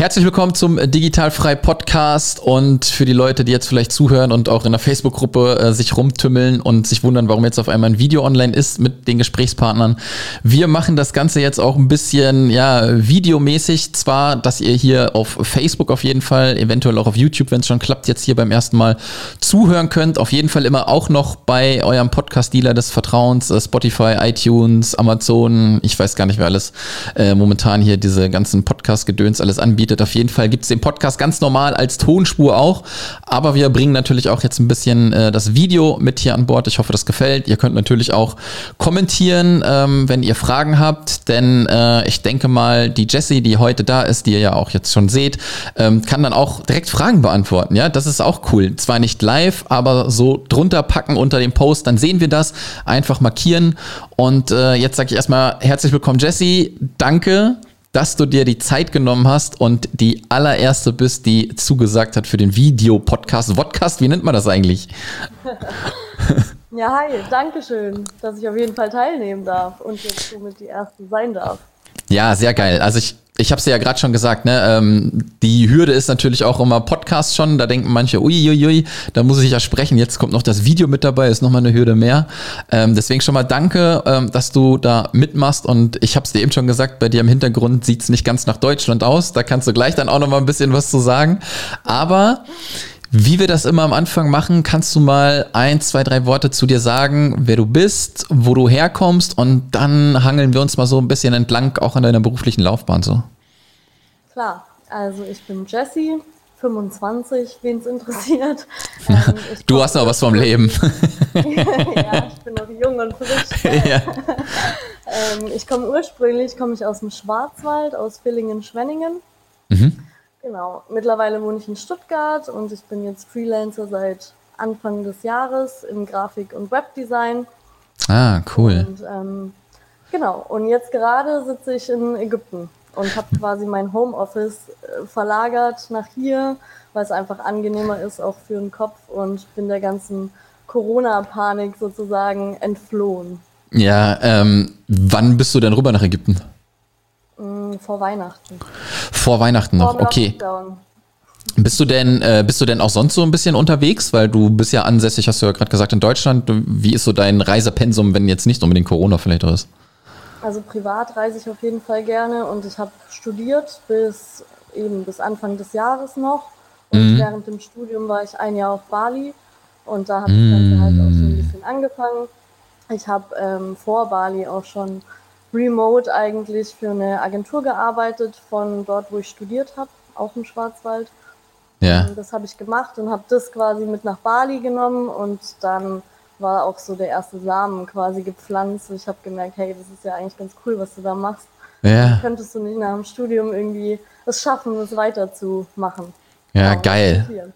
Herzlich willkommen zum Digitalfrei Podcast und für die Leute, die jetzt vielleicht zuhören und auch in der Facebook-Gruppe äh, sich rumtümmeln und sich wundern, warum jetzt auf einmal ein Video online ist mit den Gesprächspartnern. Wir machen das Ganze jetzt auch ein bisschen, ja, videomäßig. Zwar, dass ihr hier auf Facebook auf jeden Fall, eventuell auch auf YouTube, wenn es schon klappt, jetzt hier beim ersten Mal zuhören könnt. Auf jeden Fall immer auch noch bei eurem Podcast-Dealer des Vertrauens, äh, Spotify, iTunes, Amazon, ich weiß gar nicht, wer alles äh, momentan hier diese ganzen Podcast-Gedöns alles anbietet anbietet. Auf jeden Fall gibt es den Podcast ganz normal als Tonspur auch. Aber wir bringen natürlich auch jetzt ein bisschen äh, das Video mit hier an Bord. Ich hoffe, das gefällt. Ihr könnt natürlich auch kommentieren, ähm, wenn ihr Fragen habt. Denn äh, ich denke mal, die Jessie, die heute da ist, die ihr ja auch jetzt schon seht, ähm, kann dann auch direkt Fragen beantworten. Ja, das ist auch cool. Zwar nicht live, aber so drunter packen unter dem Post, dann sehen wir das. Einfach markieren. Und äh, jetzt sage ich erstmal herzlich willkommen, Jessie. Danke dass du dir die Zeit genommen hast und die allererste bist, die zugesagt hat für den Videopodcast. Vodcast, wie nennt man das eigentlich? ja, hi, danke schön, dass ich auf jeden Fall teilnehmen darf und jetzt somit die erste sein darf. Ja, sehr geil. Also ich ich habe es ja gerade schon gesagt, ne, ähm, die Hürde ist natürlich auch immer Podcast schon. Da denken manche, uiuiui, ui, da muss ich ja sprechen. Jetzt kommt noch das Video mit dabei, ist nochmal eine Hürde mehr. Ähm, deswegen schon mal danke, ähm, dass du da mitmachst. Und ich habe es dir eben schon gesagt, bei dir im Hintergrund sieht es nicht ganz nach Deutschland aus. Da kannst du gleich dann auch nochmal ein bisschen was zu sagen. Aber wie wir das immer am Anfang machen, kannst du mal ein, zwei, drei Worte zu dir sagen, wer du bist, wo du herkommst und dann hangeln wir uns mal so ein bisschen entlang, auch an deiner beruflichen Laufbahn so. Klar, also ich bin Jessie, 25, wen es interessiert. Ähm, du hast noch was vom Leben. ja, ich bin noch jung und frisch. Ja. ähm, ich komme ursprünglich, komme ich aus dem Schwarzwald, aus Villingen-Schwenningen. Mhm. Genau. Mittlerweile wohne ich in Stuttgart und ich bin jetzt Freelancer seit Anfang des Jahres im Grafik- und Webdesign. Ah, cool. Und, ähm, genau. Und jetzt gerade sitze ich in Ägypten und habe quasi mein Homeoffice äh, verlagert nach hier, weil es einfach angenehmer ist, auch für den Kopf und bin der ganzen Corona-Panik sozusagen entflohen. Ja, ähm, wann bist du denn rüber nach Ägypten? Mm, vor Weihnachten. Vor Weihnachten noch, Vor okay. Bist du denn, äh, bist du denn auch sonst so ein bisschen unterwegs? Weil du bist ja ansässig, hast du ja gerade gesagt, in Deutschland. Wie ist so dein Reisepensum, wenn jetzt nicht unbedingt Corona vielleicht ist? Also privat reise ich auf jeden Fall gerne und ich habe studiert bis eben bis Anfang des Jahres noch. Und mhm. während dem Studium war ich ein Jahr auf Bali und da hat das Ganze halt auch so ein bisschen angefangen. Ich habe ähm, vor Bali auch schon remote eigentlich für eine Agentur gearbeitet, von dort, wo ich studiert habe, auch im Schwarzwald. Ja. Und das habe ich gemacht und habe das quasi mit nach Bali genommen und dann war auch so der erste Samen quasi gepflanzt. Und ich habe gemerkt, hey, das ist ja eigentlich ganz cool, was du da machst. Ja. Könntest du nicht nach dem Studium irgendwie es schaffen, es weiterzumachen? Ja, genau, geil.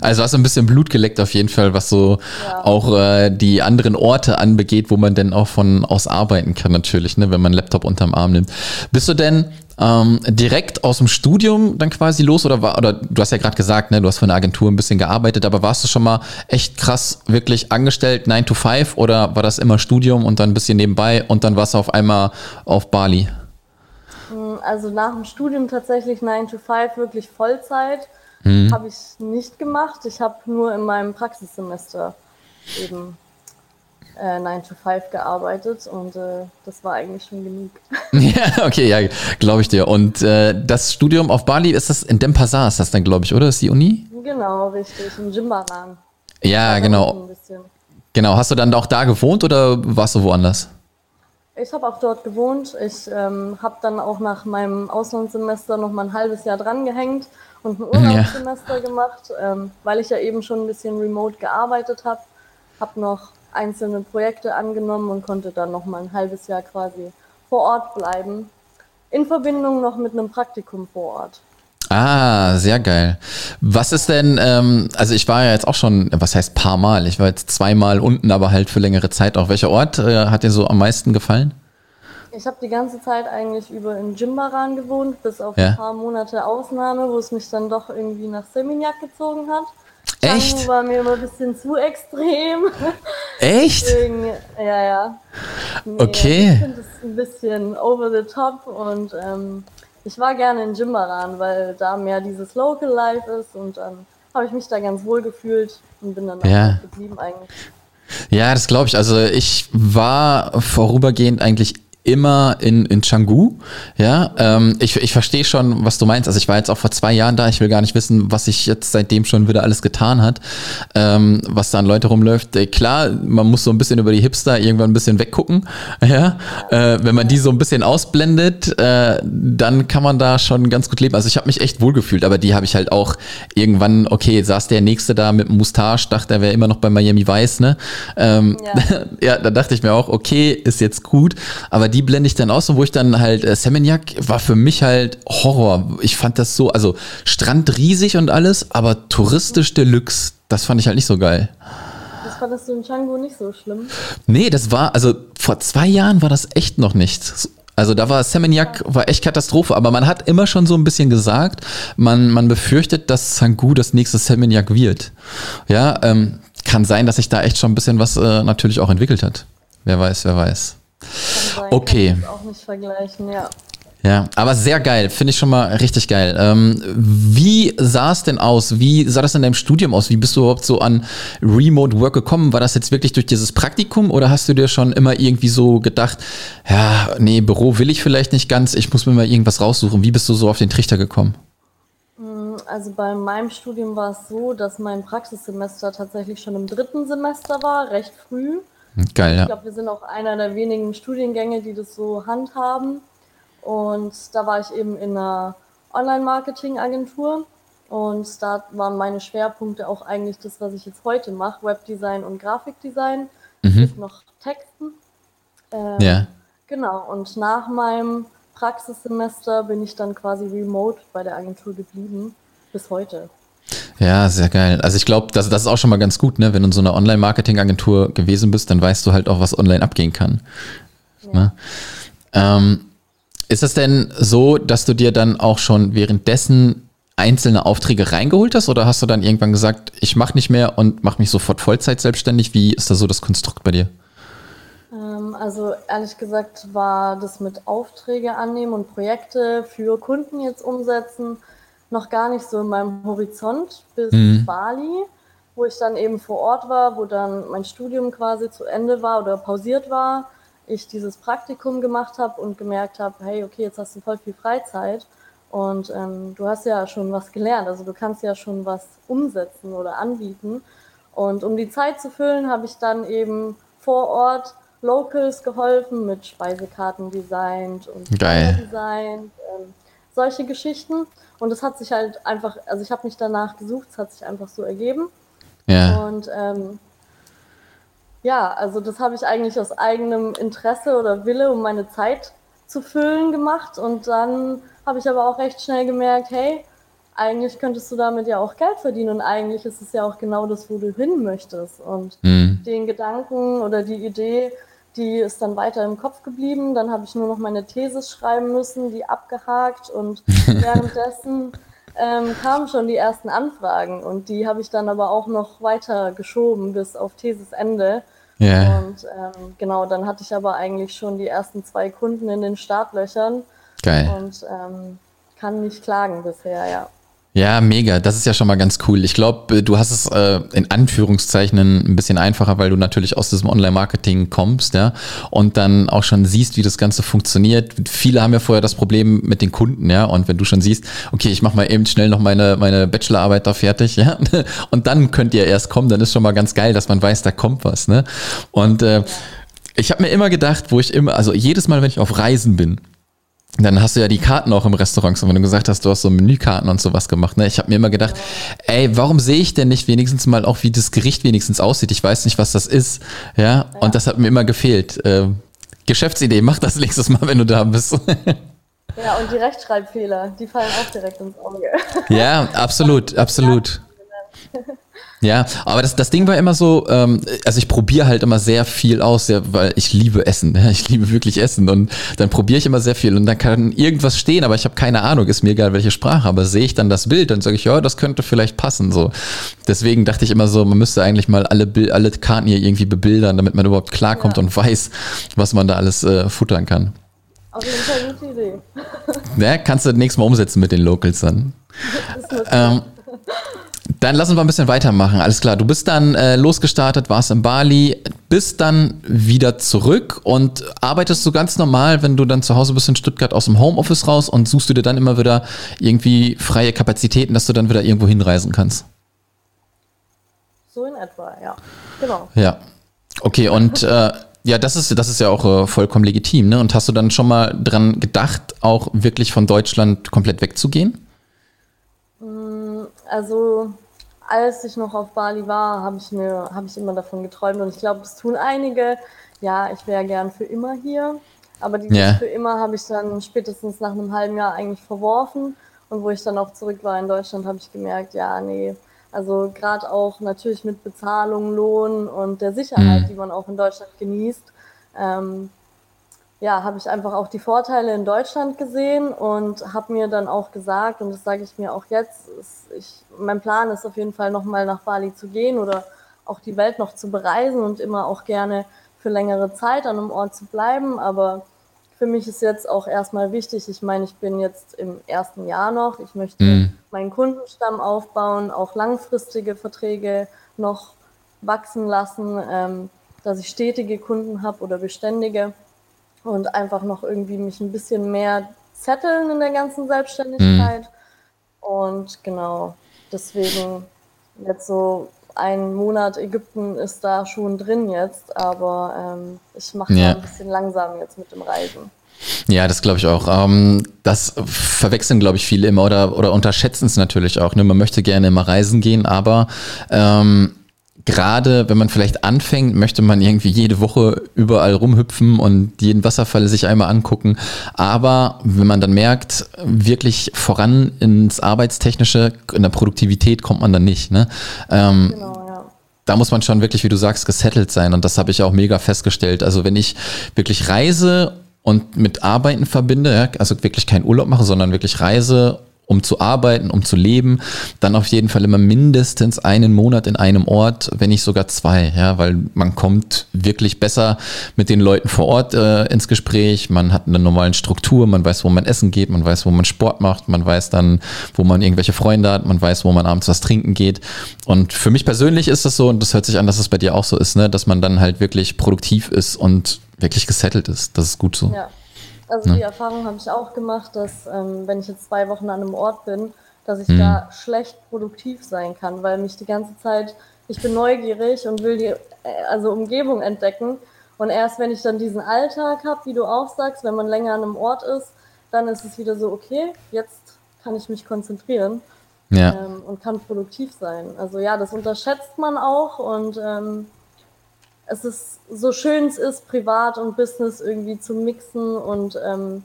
Also hast du ein bisschen Blut geleckt auf jeden Fall, was so ja. auch äh, die anderen Orte anbegeht, wo man denn auch von aus arbeiten kann natürlich, ne, wenn man einen Laptop unterm Arm nimmt. Bist du denn ähm, direkt aus dem Studium dann quasi los oder war, oder du hast ja gerade gesagt, ne, du hast für eine Agentur ein bisschen gearbeitet, aber warst du schon mal echt krass wirklich angestellt, 9 to 5 oder war das immer Studium und dann ein bisschen nebenbei und dann warst du auf einmal auf Bali? Hm, also nach dem Studium tatsächlich 9 to 5 wirklich Vollzeit Mhm. Habe ich nicht gemacht. Ich habe nur in meinem Praxissemester eben äh, 9 to 5 gearbeitet und äh, das war eigentlich schon genug. ja, okay, ja, glaube ich dir. Und äh, das Studium auf Bali, ist das in Denpasar, ist das dann, glaube ich, oder? Ist die Uni? Genau, richtig, in Jimbaran. Ja, genau. Genau, hast du dann auch da gewohnt oder warst du woanders? Ich habe auch dort gewohnt. Ich ähm, habe dann auch nach meinem Auslandssemester noch mal ein halbes Jahr dran gehängt und ein Urlaubssemester ja. gemacht, ähm, weil ich ja eben schon ein bisschen remote gearbeitet habe. Habe noch einzelne Projekte angenommen und konnte dann noch mal ein halbes Jahr quasi vor Ort bleiben. In Verbindung noch mit einem Praktikum vor Ort. Ah, sehr geil. Was ist denn, ähm, also ich war ja jetzt auch schon, was heißt paar Mal? Ich war jetzt zweimal unten, aber halt für längere Zeit auch. Welcher Ort äh, hat dir so am meisten gefallen? Ich habe die ganze Zeit eigentlich über in Jimbaran gewohnt, bis auf ja. ein paar Monate Ausnahme, wo es mich dann doch irgendwie nach Seminyak gezogen hat. Echt? Changu war mir immer ein bisschen zu extrem. Echt? Deswegen, ja, ja. Nee, okay. Ich finde es ein bisschen over the top und ähm, ich war gerne in Jimbaran, weil da mehr dieses Local Life ist und dann habe ich mich da ganz wohl gefühlt und bin dann ja. auch geblieben eigentlich. Ja, das glaube ich. Also ich war vorübergehend eigentlich immer in, in Canggu. Ja, ähm, ich, ich verstehe schon, was du meinst. Also ich war jetzt auch vor zwei Jahren da. Ich will gar nicht wissen, was sich jetzt seitdem schon wieder alles getan hat, ähm, was da an Leute rumläuft. Äh, klar, man muss so ein bisschen über die Hipster irgendwann ein bisschen weggucken. Ja, äh, wenn man die so ein bisschen ausblendet, äh, dann kann man da schon ganz gut leben. Also ich habe mich echt wohlgefühlt, aber die habe ich halt auch irgendwann, okay, saß der Nächste da mit einem Mustache, dachte, er wäre immer noch bei Miami Vice, ne? Ähm, ja. ja, da dachte ich mir auch, okay, ist jetzt gut, aber die blende ich dann aus und wo ich dann halt, äh, Seminyak war für mich halt Horror. Ich fand das so, also Strand riesig und alles, aber touristisch Deluxe, das fand ich halt nicht so geil. Das fandest du in Canggu nicht so schlimm? Nee, das war, also vor zwei Jahren war das echt noch nicht. Also da war Seminyak war echt Katastrophe, aber man hat immer schon so ein bisschen gesagt, man, man befürchtet, dass Sangu das nächste Seminyak wird. Ja, ähm, kann sein, dass sich da echt schon ein bisschen was äh, natürlich auch entwickelt hat. Wer weiß, wer weiß. Sein, okay. Auch nicht vergleichen, ja. Ja, aber sehr geil, finde ich schon mal richtig geil. Ähm, wie sah es denn aus? Wie sah das in deinem Studium aus? Wie bist du überhaupt so an Remote Work gekommen? War das jetzt wirklich durch dieses Praktikum oder hast du dir schon immer irgendwie so gedacht, ja, nee, Büro will ich vielleicht nicht ganz, ich muss mir mal irgendwas raussuchen. Wie bist du so auf den Trichter gekommen? Mm, also bei meinem Studium war es so, dass mein Praxissemester tatsächlich schon im dritten Semester war, recht früh. Geil, ja. Ich glaube, wir sind auch einer der wenigen Studiengänge, die das so handhaben. Und da war ich eben in einer Online-Marketing-Agentur. Und da waren meine Schwerpunkte auch eigentlich das, was ich jetzt heute mache: Webdesign und Grafikdesign. Mhm. Noch Texten. Ähm, ja. Genau. Und nach meinem Praxissemester bin ich dann quasi remote bei der Agentur geblieben. Bis heute. Ja, sehr geil. Also ich glaube, das, das ist auch schon mal ganz gut, ne? Wenn du in so einer Online-Marketing-Agentur gewesen bist, dann weißt du halt auch, was online abgehen kann. Ja. Ne? Ähm, ist es denn so, dass du dir dann auch schon währenddessen einzelne Aufträge reingeholt hast oder hast du dann irgendwann gesagt, ich mache nicht mehr und mache mich sofort Vollzeit selbstständig? Wie ist da so das Konstrukt bei dir? Ähm, also ehrlich gesagt war das mit Aufträge annehmen und Projekte für Kunden jetzt umsetzen noch gar nicht so in meinem Horizont bis mhm. Bali, wo ich dann eben vor Ort war, wo dann mein Studium quasi zu Ende war oder pausiert war. Ich dieses Praktikum gemacht habe und gemerkt habe, hey, okay, jetzt hast du voll viel Freizeit und ähm, du hast ja schon was gelernt, also du kannst ja schon was umsetzen oder anbieten. Und um die Zeit zu füllen, habe ich dann eben vor Ort Locals geholfen mit Speisekarten designt und Geil. Solche Geschichten. Und es hat sich halt einfach, also ich habe mich danach gesucht, es hat sich einfach so ergeben. Ja. Und ähm, ja, also das habe ich eigentlich aus eigenem Interesse oder Wille, um meine Zeit zu füllen gemacht. Und dann habe ich aber auch recht schnell gemerkt, hey, eigentlich könntest du damit ja auch Geld verdienen und eigentlich ist es ja auch genau das, wo du hin möchtest. Und mhm. den Gedanken oder die Idee, die ist dann weiter im Kopf geblieben. Dann habe ich nur noch meine Thesis schreiben müssen, die abgehakt und währenddessen ähm, kamen schon die ersten Anfragen und die habe ich dann aber auch noch weiter geschoben bis auf Thesisende. Yeah. Und ähm, genau, dann hatte ich aber eigentlich schon die ersten zwei Kunden in den Startlöchern. Geil. Und ähm, kann nicht klagen bisher, ja. Ja, mega. Das ist ja schon mal ganz cool. Ich glaube, äh, du hast es äh, in Anführungszeichen ein bisschen einfacher, weil du natürlich aus diesem Online-Marketing kommst, ja, und dann auch schon siehst, wie das Ganze funktioniert. Viele haben ja vorher das Problem mit den Kunden, ja, und wenn du schon siehst, okay, ich mache mal eben schnell noch meine meine Bachelorarbeit da fertig, ja, und dann könnt ihr erst kommen, dann ist schon mal ganz geil, dass man weiß, da kommt was, ne? Und äh, ich habe mir immer gedacht, wo ich immer, also jedes Mal, wenn ich auf Reisen bin, dann hast du ja die Karten auch im Restaurant, so wenn du gesagt hast, du hast so Menükarten und sowas gemacht. Ne? Ich habe mir immer gedacht, ey, warum sehe ich denn nicht wenigstens mal auch, wie das Gericht wenigstens aussieht? Ich weiß nicht, was das ist. Ja, ja. und das hat mir immer gefehlt. Äh, Geschäftsidee, mach das nächstes Mal, wenn du da bist. ja, und die Rechtschreibfehler, die fallen auch direkt ins Auge. Ja, absolut, absolut. Ja, aber das, das Ding war immer so, ähm, also ich probiere halt immer sehr viel aus, ja, weil ich liebe Essen. Ja, ich liebe wirklich Essen und dann probiere ich immer sehr viel und dann kann irgendwas stehen, aber ich habe keine Ahnung, ist mir egal welche Sprache, aber sehe ich dann das Bild, dann sage ich, ja, das könnte vielleicht passen. So. Deswegen dachte ich immer so, man müsste eigentlich mal alle, alle Karten hier irgendwie bebildern, damit man überhaupt klarkommt ja. und weiß, was man da alles äh, futtern kann. Auf jeden Fall gute Idee. Ja, kannst du nächstes Mal umsetzen mit den Locals dann. ähm, dann lass uns mal ein bisschen weitermachen. Alles klar, du bist dann äh, losgestartet, warst in Bali, bist dann wieder zurück und arbeitest du ganz normal, wenn du dann zu Hause bist in Stuttgart aus dem Homeoffice raus und suchst du dir dann immer wieder irgendwie freie Kapazitäten, dass du dann wieder irgendwo hinreisen kannst? So in etwa, ja. Genau. Ja. Okay, und äh, ja, das ist, das ist ja auch äh, vollkommen legitim, ne? Und hast du dann schon mal dran gedacht, auch wirklich von Deutschland komplett wegzugehen? Mm, also, als ich noch auf Bali war, habe ich mir, habe ich immer davon geträumt und ich glaube, es tun einige. Ja, ich wäre gern für immer hier. Aber dieses yeah. für immer habe ich dann spätestens nach einem halben Jahr eigentlich verworfen. Und wo ich dann auch zurück war in Deutschland, habe ich gemerkt, ja, nee, also gerade auch natürlich mit Bezahlung, Lohn und der Sicherheit, mhm. die man auch in Deutschland genießt, ähm, ja, habe ich einfach auch die Vorteile in Deutschland gesehen und habe mir dann auch gesagt, und das sage ich mir auch jetzt, ist, ich, mein Plan ist auf jeden Fall nochmal nach Bali zu gehen oder auch die Welt noch zu bereisen und immer auch gerne für längere Zeit an einem Ort zu bleiben. Aber für mich ist jetzt auch erstmal wichtig, ich meine, ich bin jetzt im ersten Jahr noch, ich möchte mhm. meinen Kundenstamm aufbauen, auch langfristige Verträge noch wachsen lassen, ähm, dass ich stetige Kunden habe oder beständige und einfach noch irgendwie mich ein bisschen mehr zetteln in der ganzen Selbstständigkeit. Mhm. Und genau, deswegen jetzt so ein Monat Ägypten ist da schon drin jetzt, aber ähm, ich mache ja. ein bisschen langsam jetzt mit dem Reisen. Ja, das glaube ich auch. Ähm, das verwechseln, glaube ich, viele immer oder, oder unterschätzen es natürlich auch. Ne? Man möchte gerne immer reisen gehen, aber ähm, gerade wenn man vielleicht anfängt, möchte man irgendwie jede Woche überall rumhüpfen und jeden Wasserfall sich einmal angucken. Aber wenn man dann merkt, wirklich voran ins Arbeitstechnische, in der Produktivität kommt man dann nicht. Ne? Ähm, genau, ja. Da muss man schon wirklich, wie du sagst, gesettelt sein. Und das habe ich auch mega festgestellt. Also wenn ich wirklich reise und mit Arbeiten verbinde, ja, also wirklich keinen Urlaub mache, sondern wirklich reise um zu arbeiten, um zu leben, dann auf jeden Fall immer mindestens einen Monat in einem Ort, wenn nicht sogar zwei, ja, weil man kommt wirklich besser mit den Leuten vor Ort äh, ins Gespräch, man hat eine normale Struktur, man weiß, wo man essen geht, man weiß, wo man Sport macht, man weiß dann, wo man irgendwelche Freunde hat, man weiß, wo man abends was trinken geht. Und für mich persönlich ist das so, und das hört sich an, dass es das bei dir auch so ist, ne, dass man dann halt wirklich produktiv ist und wirklich gesettelt ist. Das ist gut so. Ja. Also ne? die Erfahrung habe ich auch gemacht, dass ähm, wenn ich jetzt zwei Wochen an einem Ort bin, dass ich mhm. da schlecht produktiv sein kann, weil mich die ganze Zeit, ich bin neugierig und will die äh, also Umgebung entdecken. Und erst wenn ich dann diesen Alltag habe, wie du auch sagst, wenn man länger an einem Ort ist, dann ist es wieder so, okay, jetzt kann ich mich konzentrieren ja. ähm, und kann produktiv sein. Also ja, das unterschätzt man auch und ähm, es ist so schön es ist, privat und Business irgendwie zu mixen und ähm,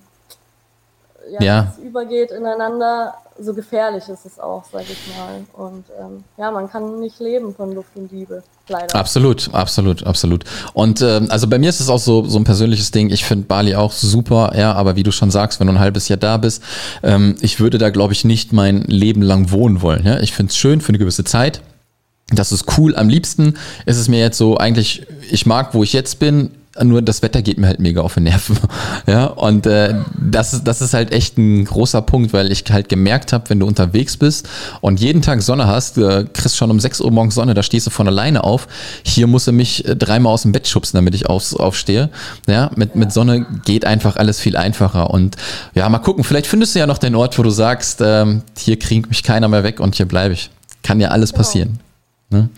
ja, ja. es übergeht ineinander, so gefährlich ist es auch, sag ich mal. Und ähm, ja, man kann nicht leben von Luft und Liebe. Leider. Absolut, absolut, absolut. Und ähm, also bei mir ist es auch so, so ein persönliches Ding. Ich finde Bali auch super, ja, aber wie du schon sagst, wenn du ein halbes Jahr da bist, ähm, ich würde da, glaube ich, nicht mein Leben lang wohnen wollen. Ja? Ich finde es schön für eine gewisse Zeit. Das ist cool. Am liebsten ist es mir jetzt so, eigentlich, ich mag, wo ich jetzt bin, nur das Wetter geht mir halt mega auf den Nerven. Ja, und äh, das, ist, das ist halt echt ein großer Punkt, weil ich halt gemerkt habe, wenn du unterwegs bist und jeden Tag Sonne hast, äh, kriegst schon um 6 Uhr morgens Sonne, da stehst du von alleine auf. Hier musst du mich äh, dreimal aus dem Bett schubsen, damit ich auf, aufstehe. Ja, mit, mit Sonne geht einfach alles viel einfacher. Und ja, mal gucken, vielleicht findest du ja noch den Ort, wo du sagst, äh, hier kriegt mich keiner mehr weg und hier bleibe ich. Kann ja alles genau. passieren. Ne?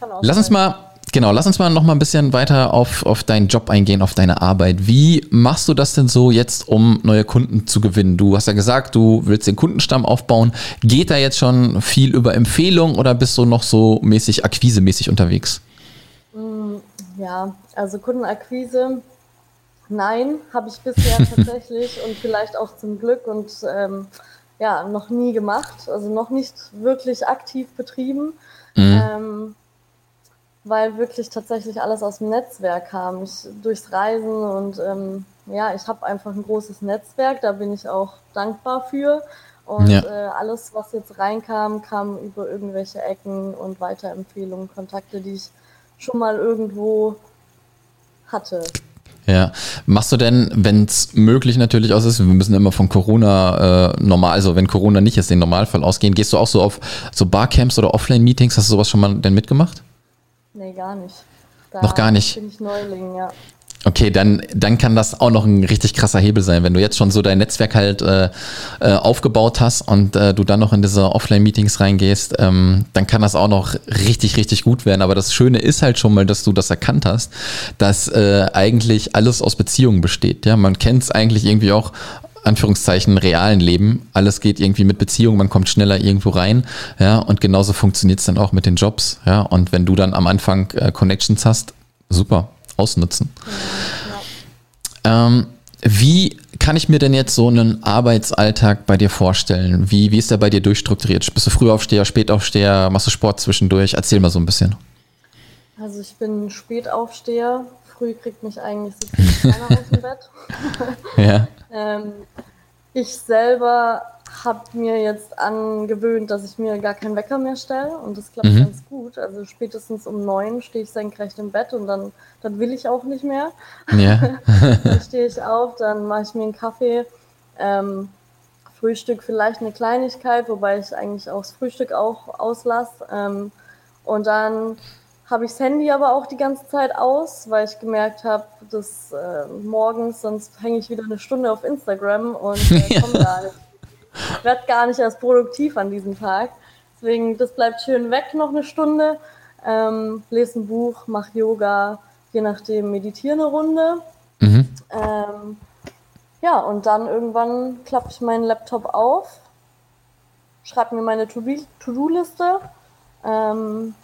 Ja, lass uns mal, genau, lass uns mal noch mal ein bisschen weiter auf, auf deinen Job eingehen, auf deine Arbeit. Wie machst du das denn so jetzt, um neue Kunden zu gewinnen? Du hast ja gesagt, du willst den Kundenstamm aufbauen. Geht da jetzt schon viel über Empfehlung oder bist du noch so mäßig akquisemäßig unterwegs? Mm, ja, also Kundenakquise, nein, habe ich bisher tatsächlich und vielleicht auch zum Glück und ähm, ja, noch nie gemacht, also noch nicht wirklich aktiv betrieben. Mhm. Ähm, weil wirklich tatsächlich alles aus dem Netzwerk kam. Ich, durchs Reisen und ähm, ja, ich habe einfach ein großes Netzwerk, da bin ich auch dankbar für. Und ja. äh, alles, was jetzt reinkam, kam über irgendwelche Ecken und Weiterempfehlungen, Kontakte, die ich schon mal irgendwo hatte. Ja. Machst du denn, wenn es möglich natürlich aus ist, wir müssen immer von Corona äh, normal, also wenn Corona nicht ist, den Normalfall ausgehen, gehst du auch so auf so Barcamps oder Offline-Meetings? Hast du sowas schon mal denn mitgemacht? Nee, gar nicht. Da Noch gar nicht. Bin ich Neuling, ja. Okay, dann, dann kann das auch noch ein richtig krasser Hebel sein, wenn du jetzt schon so dein Netzwerk halt äh, äh, aufgebaut hast und äh, du dann noch in diese Offline-Meetings reingehst, ähm, dann kann das auch noch richtig, richtig gut werden. Aber das Schöne ist halt schon mal, dass du das erkannt hast, dass äh, eigentlich alles aus Beziehungen besteht. Ja, man kennt es eigentlich irgendwie auch Anführungszeichen realen Leben. Alles geht irgendwie mit Beziehungen, man kommt schneller irgendwo rein, ja, und genauso funktioniert es dann auch mit den Jobs, ja. Und wenn du dann am Anfang äh, Connections hast, super, ausnutzen. Ja, ähm, wie kann ich mir denn jetzt so einen Arbeitsalltag bei dir vorstellen? Wie, wie ist der bei dir durchstrukturiert? Bist du Frühaufsteher, Spätaufsteher, machst du Sport zwischendurch? Erzähl mal so ein bisschen. Also ich bin Spätaufsteher. Früh kriegt mich eigentlich so keiner aus dem Bett. ja. ähm, ich selber habe mir jetzt angewöhnt, dass ich mir gar keinen Wecker mehr stelle und das klappt mhm. ganz gut. Also spätestens um neun stehe ich senkrecht im Bett und dann, dann will ich auch nicht mehr. Ja. dann stehe ich auf, dann mache ich mir einen Kaffee, ähm, Frühstück vielleicht eine Kleinigkeit, wobei ich eigentlich auch das Frühstück auch auslasse. Ähm, und dann habe ich das Handy aber auch die ganze Zeit aus, weil ich gemerkt habe, dass äh, morgens sonst hänge ich wieder eine Stunde auf Instagram und äh, komme gar nicht ich werde gar nicht erst produktiv an diesem Tag. Deswegen, das bleibt schön weg noch eine Stunde. Ähm, lese ein Buch, mache Yoga, je nachdem meditiere eine Runde. Mhm. Ähm, ja, und dann irgendwann klappe ich meinen Laptop auf, schreibe mir meine To-Do-Liste. Ähm,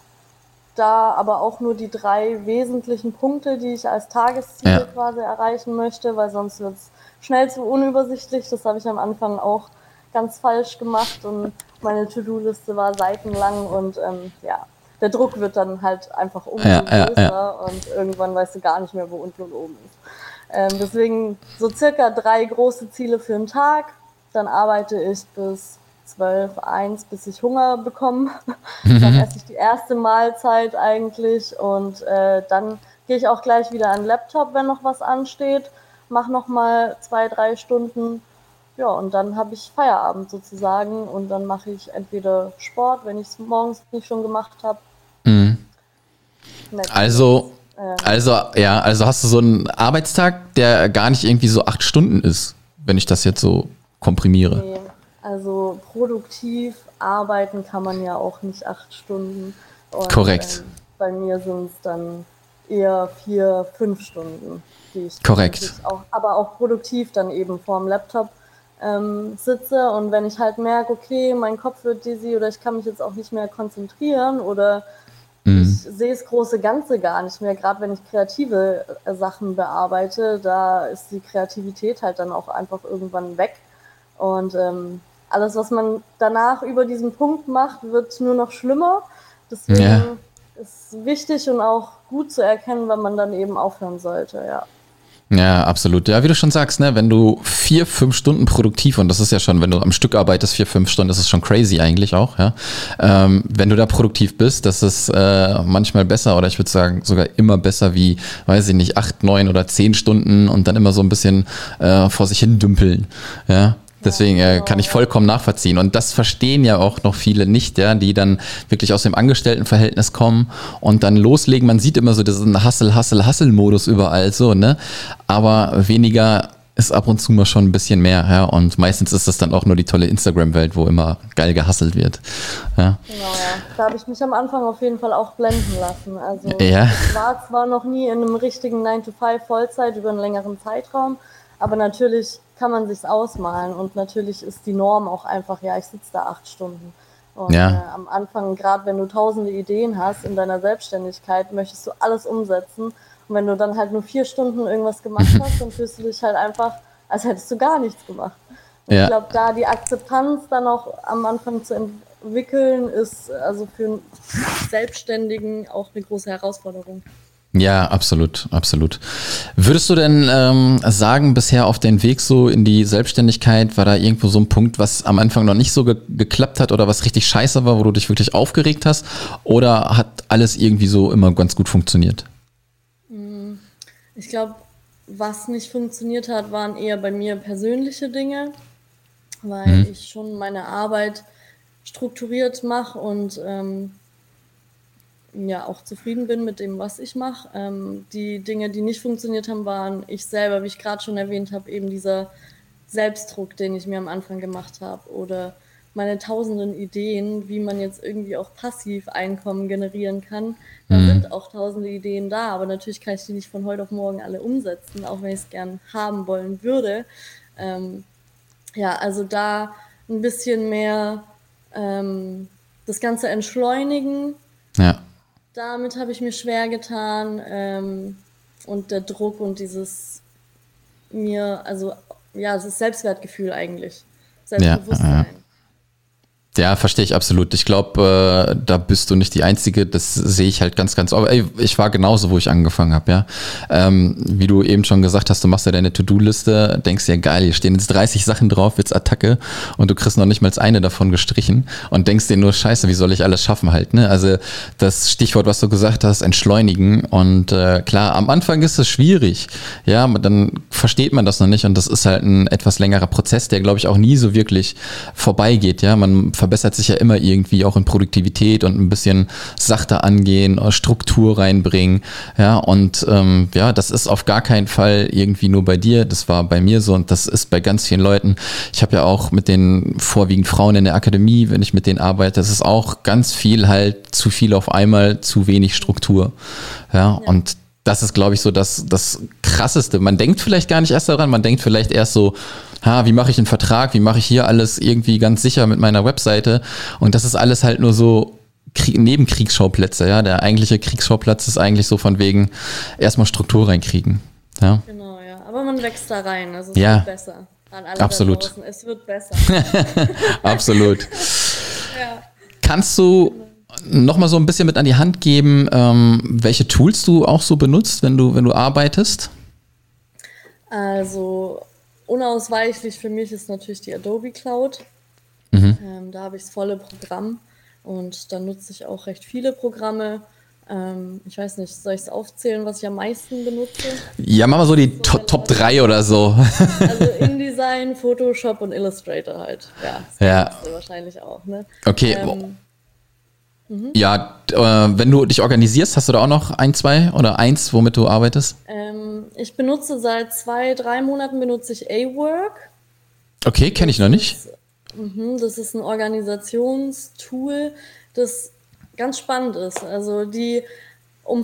da aber auch nur die drei wesentlichen Punkte, die ich als Tagesziele ja. quasi erreichen möchte, weil sonst wird es schnell zu unübersichtlich. Das habe ich am Anfang auch ganz falsch gemacht und meine To-Do-Liste war seitenlang und ähm, ja, der Druck wird dann halt einfach umso ja, größer ja, ja. und irgendwann weißt du gar nicht mehr, wo unten und oben ist. Ähm, deswegen so circa drei große Ziele für einen Tag. Dann arbeite ich bis 12, 1, bis ich Hunger bekomme. Mhm. Dann esse ich die erste Mahlzeit eigentlich und äh, dann gehe ich auch gleich wieder an den Laptop, wenn noch was ansteht. Mach noch mal zwei, drei Stunden ja, und dann habe ich Feierabend sozusagen und dann mache ich entweder Sport, wenn ich es morgens nicht schon gemacht habe. Mhm. Also, äh, also, ja, also hast du so einen Arbeitstag, der gar nicht irgendwie so acht Stunden ist, wenn ich das jetzt so komprimiere. Nee, also produktiv arbeiten kann man ja auch nicht acht Stunden. Und, Korrekt. Ähm, bei mir sind es dann eher vier, fünf Stunden, die ich Korrekt. Auch, aber auch produktiv dann eben vorm Laptop ähm, sitze und wenn ich halt merke, okay, mein Kopf wird dizzy oder ich kann mich jetzt auch nicht mehr konzentrieren oder mhm. ich sehe das große Ganze gar nicht mehr, gerade wenn ich kreative äh, Sachen bearbeite, da ist die Kreativität halt dann auch einfach irgendwann weg und ähm, alles, was man danach über diesen Punkt macht, wird nur noch schlimmer. Deswegen ja. ist wichtig und auch gut zu erkennen, wann man dann eben aufhören sollte, ja. Ja, absolut. Ja, wie du schon sagst, ne, wenn du vier, fünf Stunden produktiv, und das ist ja schon, wenn du am Stück arbeitest, vier, fünf Stunden, das ist schon crazy eigentlich auch, ja. Ähm, wenn du da produktiv bist, das ist äh, manchmal besser oder ich würde sagen sogar immer besser wie, weiß ich nicht, acht, neun oder zehn Stunden und dann immer so ein bisschen äh, vor sich hin dümpeln. Ja. Deswegen äh, kann ich vollkommen nachvollziehen. Und das verstehen ja auch noch viele nicht, ja, die dann wirklich aus dem Angestelltenverhältnis kommen und dann loslegen. Man sieht immer so diesen Hassel, Hassel, Hassel-Modus überall so, ne? Aber weniger ist ab und zu mal schon ein bisschen mehr, ja. Und meistens ist das dann auch nur die tolle Instagram-Welt, wo immer geil gehasselt wird. Ja. Genau, ja. Da habe ich mich am Anfang auf jeden Fall auch blenden lassen. Also ja. ich war zwar noch nie in einem richtigen 9-to-5 Vollzeit über einen längeren Zeitraum, aber natürlich kann man sich's ausmalen und natürlich ist die Norm auch einfach, ja, ich sitze da acht Stunden. Und ja. äh, am Anfang, gerade wenn du tausende Ideen hast in deiner Selbstständigkeit, möchtest du alles umsetzen. Und wenn du dann halt nur vier Stunden irgendwas gemacht hast, dann fühlst du dich halt einfach, als hättest du gar nichts gemacht. Ja. ich glaube, da die Akzeptanz dann auch am Anfang zu wickeln ist also für einen Selbstständigen auch eine große Herausforderung. Ja, absolut, absolut. Würdest du denn ähm, sagen, bisher auf den Weg so in die Selbstständigkeit, war da irgendwo so ein Punkt, was am Anfang noch nicht so ge geklappt hat oder was richtig scheiße war, wo du dich wirklich aufgeregt hast? Oder hat alles irgendwie so immer ganz gut funktioniert? Hm, ich glaube, was nicht funktioniert hat, waren eher bei mir persönliche Dinge, weil mhm. ich schon meine Arbeit strukturiert mache und ähm, ja auch zufrieden bin mit dem, was ich mache. Ähm, die Dinge, die nicht funktioniert haben, waren ich selber, wie ich gerade schon erwähnt habe, eben dieser Selbstdruck, den ich mir am Anfang gemacht habe oder meine tausenden Ideen, wie man jetzt irgendwie auch passiv Einkommen generieren kann. Da mhm. sind auch tausende Ideen da, aber natürlich kann ich die nicht von heute auf morgen alle umsetzen, auch wenn ich es gern haben wollen würde. Ähm, ja, also da ein bisschen mehr ähm, das Ganze entschleunigen. Ja damit habe ich mir schwer getan. Ähm, und der Druck und dieses mir, also ja, das Selbstwertgefühl eigentlich. Selbstbewusstsein. Ja, ja. Verstehe ich absolut. Ich glaube, äh, da bist du nicht die Einzige. Das sehe ich halt ganz, ganz. Aber ey, ich war genauso, wo ich angefangen habe, ja. Ähm, wie du eben schon gesagt hast, du machst ja deine To-Do-Liste, denkst ja geil, hier stehen jetzt 30 Sachen drauf, jetzt Attacke und du kriegst noch nicht mal eine davon gestrichen und denkst dir nur, scheiße, wie soll ich alles schaffen halt, ne? Also das Stichwort, was du gesagt hast, entschleunigen. Und äh, klar, am Anfang ist es schwierig, ja, dann versteht man das noch nicht und das ist halt ein etwas längerer Prozess, der, glaube ich, auch nie so wirklich vorbeigeht, ja. Man verbessert sich ja immer irgendwie auch in Produktivität und ein bisschen sachter angehen, äh, Struktur reinbringen. Ja, und ähm, ja, das ist auf gar keinen Fall irgendwie nur bei dir. Das war bei mir so und das ist bei ganz vielen Leuten. Ich habe ja auch mit den vorwiegend Frauen in der Akademie, wenn ich mit denen arbeite, das ist auch ganz viel halt zu viel auf einmal, zu wenig Struktur. Ja, ja. und das ist, glaube ich, so das, das Krasseste. Man denkt vielleicht gar nicht erst daran, man denkt vielleicht erst so, ha, wie mache ich einen Vertrag, wie mache ich hier alles irgendwie ganz sicher mit meiner Webseite. Und das ist alles halt nur so Krieg, Nebenkriegsschauplätze, ja. Der eigentliche Kriegsschauplatz ist eigentlich so von wegen erstmal Struktur reinkriegen. Ja. Genau, ja. Aber man wächst da rein, also es ja. wird besser. An alle Absolut. Es wird besser. Absolut. ja. Kannst du noch mal so ein bisschen mit an die Hand geben, ähm, welche Tools du auch so benutzt, wenn du, wenn du arbeitest? Also unausweichlich für mich ist natürlich die Adobe Cloud. Mhm. Ähm, da habe ich das volle Programm und da nutze ich auch recht viele Programme. Ähm, ich weiß nicht, soll ich es aufzählen, was ich am meisten benutze? Ja, machen wir so die so Top 3 oder so. Also InDesign, Photoshop und Illustrator halt. Ja, das ja. wahrscheinlich auch. Ne? Okay, ähm, Mhm. Ja, äh, wenn du dich organisierst, hast du da auch noch ein, zwei oder eins, womit du arbeitest? Ähm, ich benutze seit zwei, drei Monaten benutze ich A-Work. Okay, kenne ich noch nicht. Das, mh, das ist ein Organisationstool, das ganz spannend ist. Also die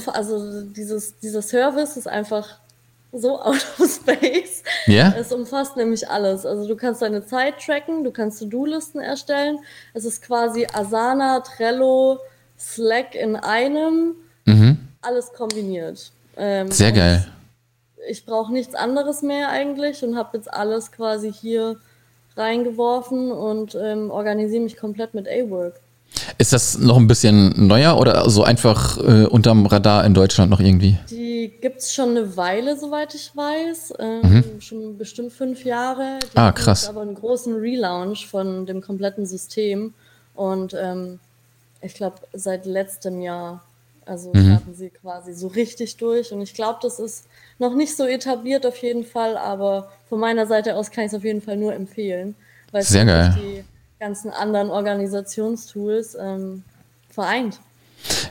also dieses, dieser Service ist einfach so out of space. Ja. Es umfasst nämlich alles. Also du kannst deine Zeit tracken, du kannst To-Do-Listen erstellen. Es ist quasi Asana, Trello, Slack in einem. Mhm. Alles kombiniert. Ähm, Sehr geil. Ich brauche nichts anderes mehr eigentlich und habe jetzt alles quasi hier reingeworfen und ähm, organisiere mich komplett mit A-Work. Ist das noch ein bisschen neuer oder so einfach äh, unterm Radar in Deutschland noch irgendwie? Die gibt es schon eine Weile, soweit ich weiß. Ähm, mhm. Schon bestimmt fünf Jahre. Die ah, krass. aber einen großen Relaunch von dem kompletten System. Und ähm, ich glaube, seit letztem Jahr, also mhm. starten sie quasi so richtig durch. Und ich glaube, das ist noch nicht so etabliert auf jeden Fall, aber von meiner Seite aus kann ich es auf jeden Fall nur empfehlen. Weil Sehr geil. Die, ganzen anderen Organisationstools ähm, vereint.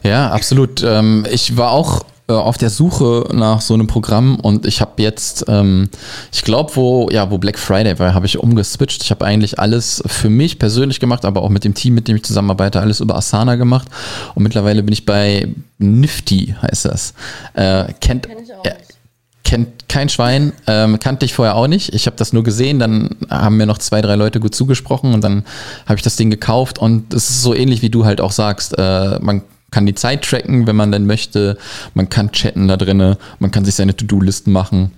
Ja, absolut. Ähm, ich war auch äh, auf der Suche nach so einem Programm und ich habe jetzt, ähm, ich glaube, wo ja, wo Black Friday war, habe ich umgeswitcht. Ich habe eigentlich alles für mich persönlich gemacht, aber auch mit dem Team, mit dem ich zusammenarbeite, alles über Asana gemacht. Und mittlerweile bin ich bei Nifty, heißt das. Äh, kennt, Kenn ich auch nicht kennt kein Schwein, ähm, kannte ich vorher auch nicht. Ich habe das nur gesehen, dann haben mir noch zwei, drei Leute gut zugesprochen und dann habe ich das Ding gekauft und es ist so ähnlich wie du halt auch sagst. Äh, man kann die Zeit tracken, wenn man denn möchte. Man kann chatten da drinne, man kann sich seine To-Do-Listen machen.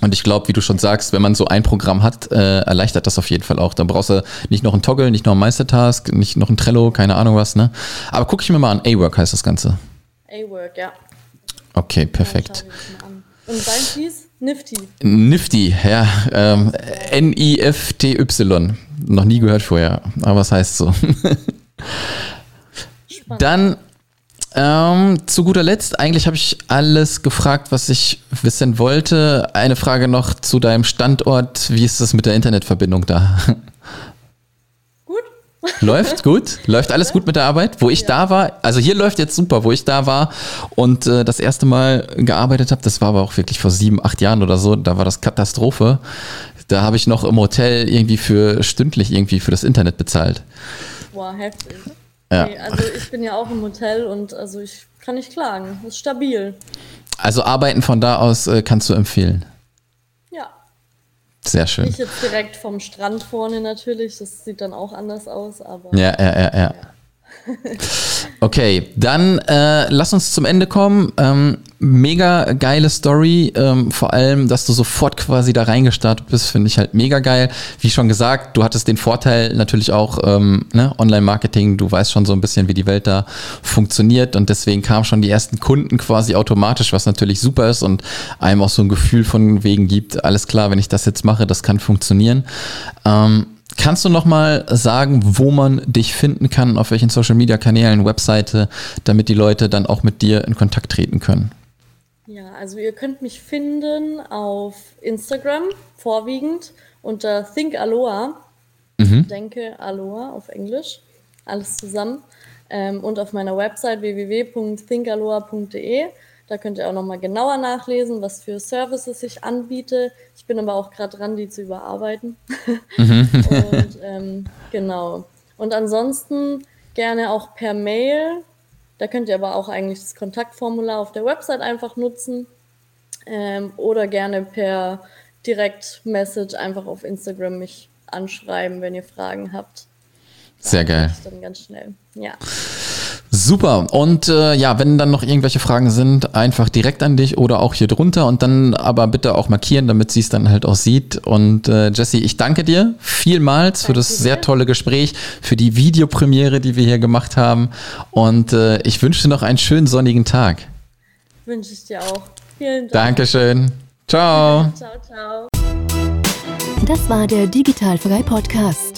Und ich glaube, wie du schon sagst, wenn man so ein Programm hat, äh, erleichtert das auf jeden Fall auch. Dann brauchst du nicht noch einen Toggle, nicht noch einen Meistertask, nicht noch ein Trello, keine Ahnung was, ne? Aber gucke ich mir mal an. A-Work heißt das Ganze. A-Work, ja. Okay, perfekt. Und dein Piece? Nifty. Nifty, ja. Ähm, N-I-F-T-Y. Noch nie gehört vorher, aber was heißt so? Dann ähm, zu guter Letzt, eigentlich habe ich alles gefragt, was ich wissen wollte. Eine Frage noch zu deinem Standort. Wie ist das mit der Internetverbindung da? Gut. Läuft gut? Läuft alles gut mit der Arbeit? Wo ich ja. da war, also hier läuft jetzt super, wo ich da war und äh, das erste Mal gearbeitet habe, das war aber auch wirklich vor sieben, acht Jahren oder so, da war das Katastrophe. Da habe ich noch im Hotel irgendwie für stündlich irgendwie für das Internet bezahlt. Boah, heftig. Ja. Nee, also ich bin ja auch im Hotel und also ich kann nicht klagen. Ist stabil. Also arbeiten von da aus äh, kannst du empfehlen. Ja. Sehr schön. Nicht jetzt direkt vom Strand vorne natürlich, das sieht dann auch anders aus, aber. Ja, ja, ja, ja. ja. Okay, dann äh, lass uns zum Ende kommen. Ähm, mega geile Story, ähm, vor allem, dass du sofort quasi da reingestartet bist, finde ich halt mega geil. Wie schon gesagt, du hattest den Vorteil natürlich auch ähm, ne, Online-Marketing, du weißt schon so ein bisschen, wie die Welt da funktioniert und deswegen kamen schon die ersten Kunden quasi automatisch, was natürlich super ist und einem auch so ein Gefühl von wegen gibt, alles klar, wenn ich das jetzt mache, das kann funktionieren. Ähm, Kannst du noch mal sagen, wo man dich finden kann, auf welchen Social Media Kanälen, Webseite, damit die Leute dann auch mit dir in Kontakt treten können? Ja, also ihr könnt mich finden auf Instagram vorwiegend unter Think Aloha. Mhm. Denke Aloha auf Englisch. Alles zusammen. Ähm, und auf meiner Website www.thinkaloha.de. Da könnt ihr auch nochmal genauer nachlesen, was für Services ich anbiete. Ich bin aber auch gerade dran, die zu überarbeiten. Mhm. und ähm, genau. Und ansonsten gerne auch per Mail. Da könnt ihr aber auch eigentlich das Kontaktformular auf der Website einfach nutzen. Ähm, oder gerne per Direct-Message einfach auf Instagram mich anschreiben, wenn ihr Fragen habt. Sehr geil. Dann ganz schnell. Ja. Super. Und äh, ja, wenn dann noch irgendwelche Fragen sind, einfach direkt an dich oder auch hier drunter und dann aber bitte auch markieren, damit sie es dann halt auch sieht. Und äh, Jessie, ich danke dir vielmals danke für das dir. sehr tolle Gespräch, für die Videopremiere, die wir hier gemacht haben. Und äh, ich wünsche dir noch einen schönen sonnigen Tag. Wünsche ich dir auch. Vielen Dank. Dankeschön. Ciao. ciao, ciao. Das war der Digitalfrei Podcast.